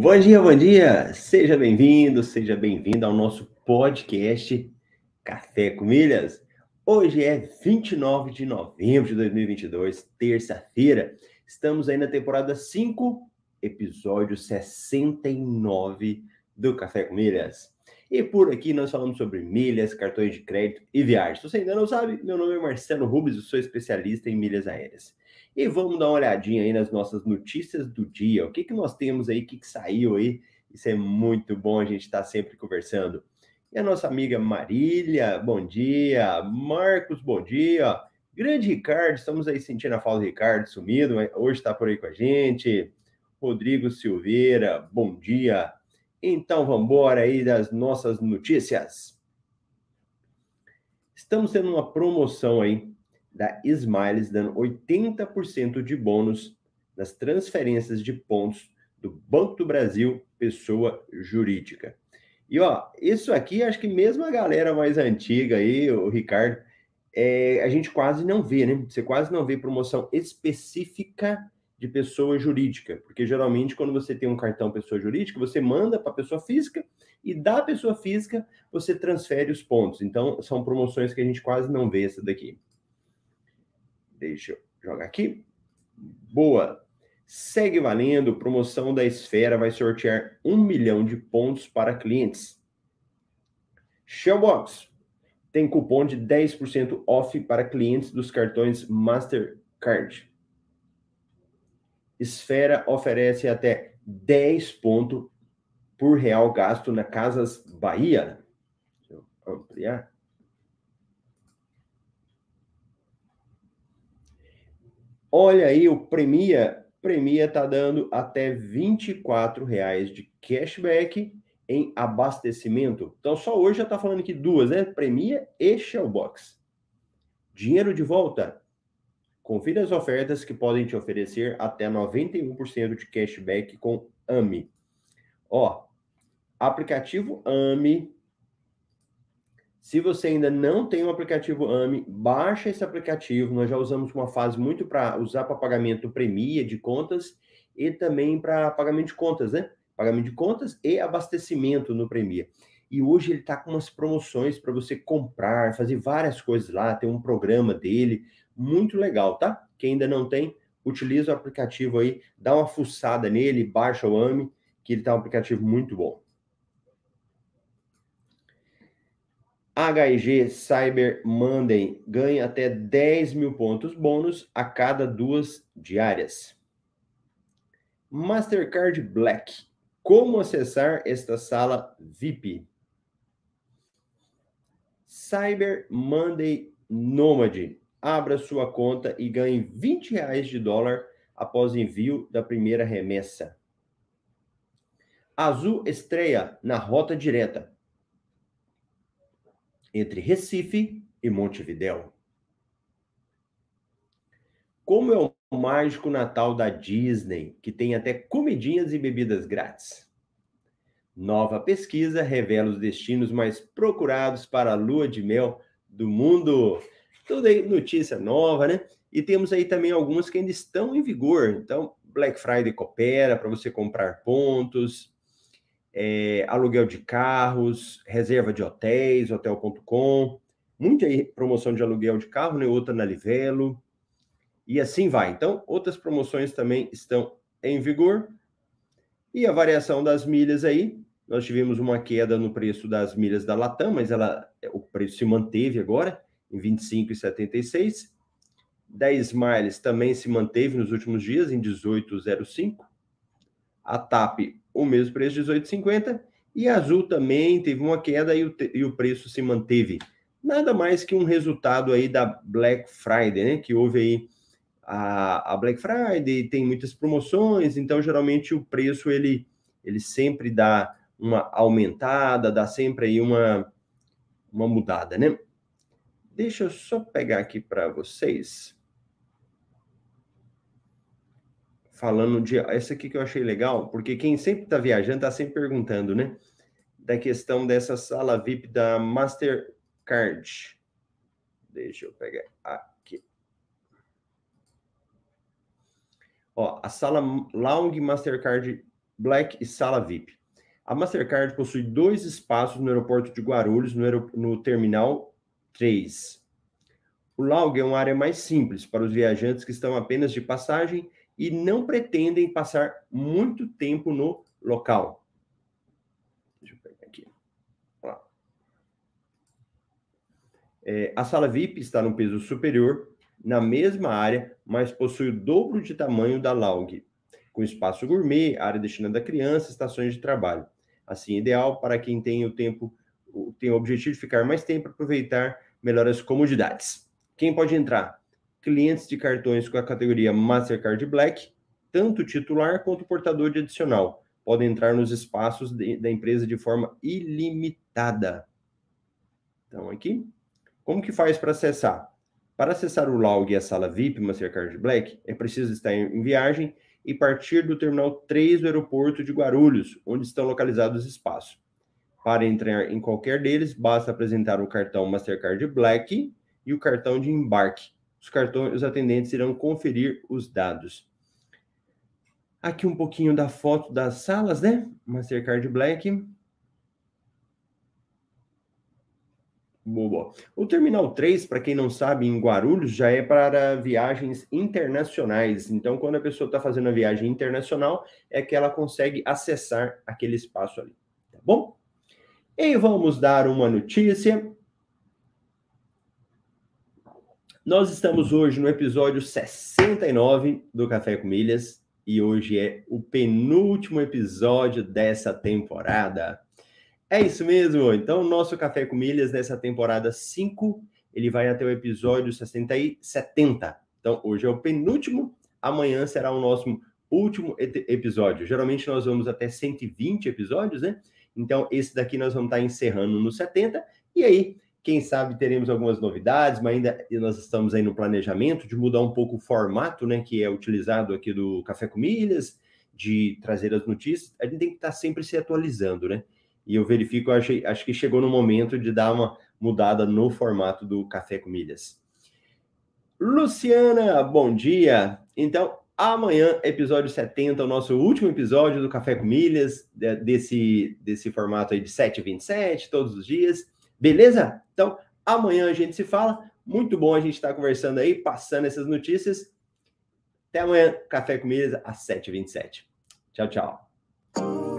Bom dia, bom dia! Seja bem-vindo, seja bem-vinda ao nosso podcast Café com Milhas. Hoje é 29 de novembro de 2022, terça-feira. Estamos aí na temporada 5, episódio 69 do Café com Milhas. E por aqui nós falamos sobre milhas, cartões de crédito e viagens. Se você ainda não sabe, meu nome é Marcelo Rubens, eu sou especialista em milhas aéreas. E vamos dar uma olhadinha aí nas nossas notícias do dia. O que, que nós temos aí, o que, que saiu aí? Isso é muito bom a gente estar tá sempre conversando. E a nossa amiga Marília, bom dia. Marcos, bom dia. Grande Ricardo, estamos aí sentindo a falta do Ricardo sumido, mas hoje está por aí com a gente. Rodrigo Silveira, bom dia. Então vamos embora aí das nossas notícias. Estamos tendo uma promoção aí da Smiles dando 80% de bônus nas transferências de pontos do Banco do Brasil, pessoa jurídica. E ó, isso aqui acho que mesmo a galera mais antiga aí, o Ricardo, é, a gente quase não vê, né? Você quase não vê promoção específica de pessoa jurídica, porque geralmente quando você tem um cartão pessoa jurídica, você manda para a pessoa física e da pessoa física você transfere os pontos. Então são promoções que a gente quase não vê essa daqui. Deixa eu jogar aqui. Boa. Segue valendo. Promoção da Esfera vai sortear um milhão de pontos para clientes. Shellbox tem cupom de 10% off para clientes dos cartões Mastercard. Esfera oferece até 10 pontos por real gasto na Casas Bahia. Deixa eu ampliar. Olha aí, o Premia, Premia está dando até 24 reais de cashback em abastecimento. Então, só hoje já está falando aqui duas, né? Premia e Shellbox. Dinheiro de volta. Confira as ofertas que podem te oferecer até 91% de cashback com AMI. Ó, aplicativo AMI se você ainda não tem o um aplicativo AMI, baixa esse aplicativo. Nós já usamos uma fase muito para usar para pagamento Premia de contas e também para pagamento de contas, né? Pagamento de contas e abastecimento no Premia. E hoje ele está com umas promoções para você comprar, fazer várias coisas lá. Tem um programa dele muito legal, tá? Quem ainda não tem, utiliza o aplicativo aí, dá uma fuçada nele, baixa o AMI, que ele tá um aplicativo muito bom. HG Cyber Monday ganha até 10 mil pontos bônus a cada duas diárias. Mastercard Black. Como acessar esta sala VIP? Cyber Monday Nomad. Abra sua conta e ganhe 20 reais de dólar após envio da primeira remessa. Azul estreia na rota direta entre Recife e Montevidéu. Como é o mágico Natal da Disney, que tem até comidinhas e bebidas grátis. Nova pesquisa revela os destinos mais procurados para a lua de mel do mundo. Tudo aí, notícia nova, né? E temos aí também algumas que ainda estão em vigor. Então, Black Friday coopera para você comprar pontos, é, aluguel de carros, reserva de hotéis, hotel.com, muita promoção de aluguel de carro, né? outra na Livelo, e assim vai. Então, outras promoções também estão em vigor. E a variação das milhas aí, nós tivemos uma queda no preço das milhas da Latam, mas ela, o preço se manteve agora em 25,76. 10 miles também se manteve nos últimos dias em 18,05. A TAP o mesmo preço, 18,50. E a Azul também teve uma queda e o, e o preço se manteve. Nada mais que um resultado aí da Black Friday, né? Que houve aí a, a Black Friday, tem muitas promoções, então geralmente o preço ele, ele sempre dá uma aumentada, dá sempre aí uma, uma mudada, né? Deixa eu só pegar aqui para vocês. falando de. Essa aqui que eu achei legal, porque quem sempre está viajando está sempre perguntando, né? Da questão dessa sala VIP da Mastercard. Deixa eu pegar aqui. Ó, a sala Lounge Mastercard Black e sala VIP. A Mastercard possui dois espaços no aeroporto de Guarulhos, no, no terminal 3. O Laug é uma área mais simples para os viajantes que estão apenas de passagem e não pretendem passar muito tempo no local. Deixa eu pegar aqui. É, a sala VIP está no peso superior, na mesma área, mas possui o dobro de tamanho da Laug, com espaço gourmet, área destinada a crianças, estações de trabalho. Assim, ideal para quem tem o tempo, tem o objetivo de ficar mais tempo, aproveitar melhor as comodidades. Quem pode entrar? Clientes de cartões com a categoria Mastercard Black, tanto titular quanto portador de adicional, podem entrar nos espaços de, da empresa de forma ilimitada. Então, aqui, como que faz para acessar? Para acessar o log e a sala VIP Mastercard Black, é preciso estar em viagem e partir do terminal 3 do aeroporto de Guarulhos, onde estão localizados os espaços. Para entrar em qualquer deles, basta apresentar o cartão Mastercard Black e o cartão de embarque. Os cartões, os atendentes irão conferir os dados. Aqui um pouquinho da foto das salas, né? Mastercard Black. Boa. O Terminal 3, para quem não sabe, em Guarulhos, já é para viagens internacionais. Então, quando a pessoa está fazendo a viagem internacional, é que ela consegue acessar aquele espaço ali. Tá bom? E vamos dar uma notícia. Nós estamos hoje no episódio 69 do Café com Milhas e hoje é o penúltimo episódio dessa temporada. É isso mesmo. Então, nosso Café com Milhas nessa temporada 5, ele vai até o episódio 60 e 70. Então, hoje é o penúltimo, amanhã será o nosso último episódio. Geralmente nós vamos até 120 episódios, né? Então, esse daqui nós vamos estar encerrando no 70. E aí, quem sabe teremos algumas novidades, mas ainda nós estamos aí no planejamento de mudar um pouco o formato, né, que é utilizado aqui do Café com Milhas, de trazer as notícias. A gente tem que estar sempre se atualizando, né? E eu verifico, acho, acho que chegou no momento de dar uma mudada no formato do Café com Milhas. Luciana, bom dia. Então, Amanhã, episódio 70, o nosso último episódio do Café com Milhas, desse, desse formato aí de 7h27, todos os dias. Beleza? Então, amanhã a gente se fala. Muito bom a gente estar tá conversando aí, passando essas notícias. Até amanhã, Café com Milhas, às 7h27. Tchau, tchau.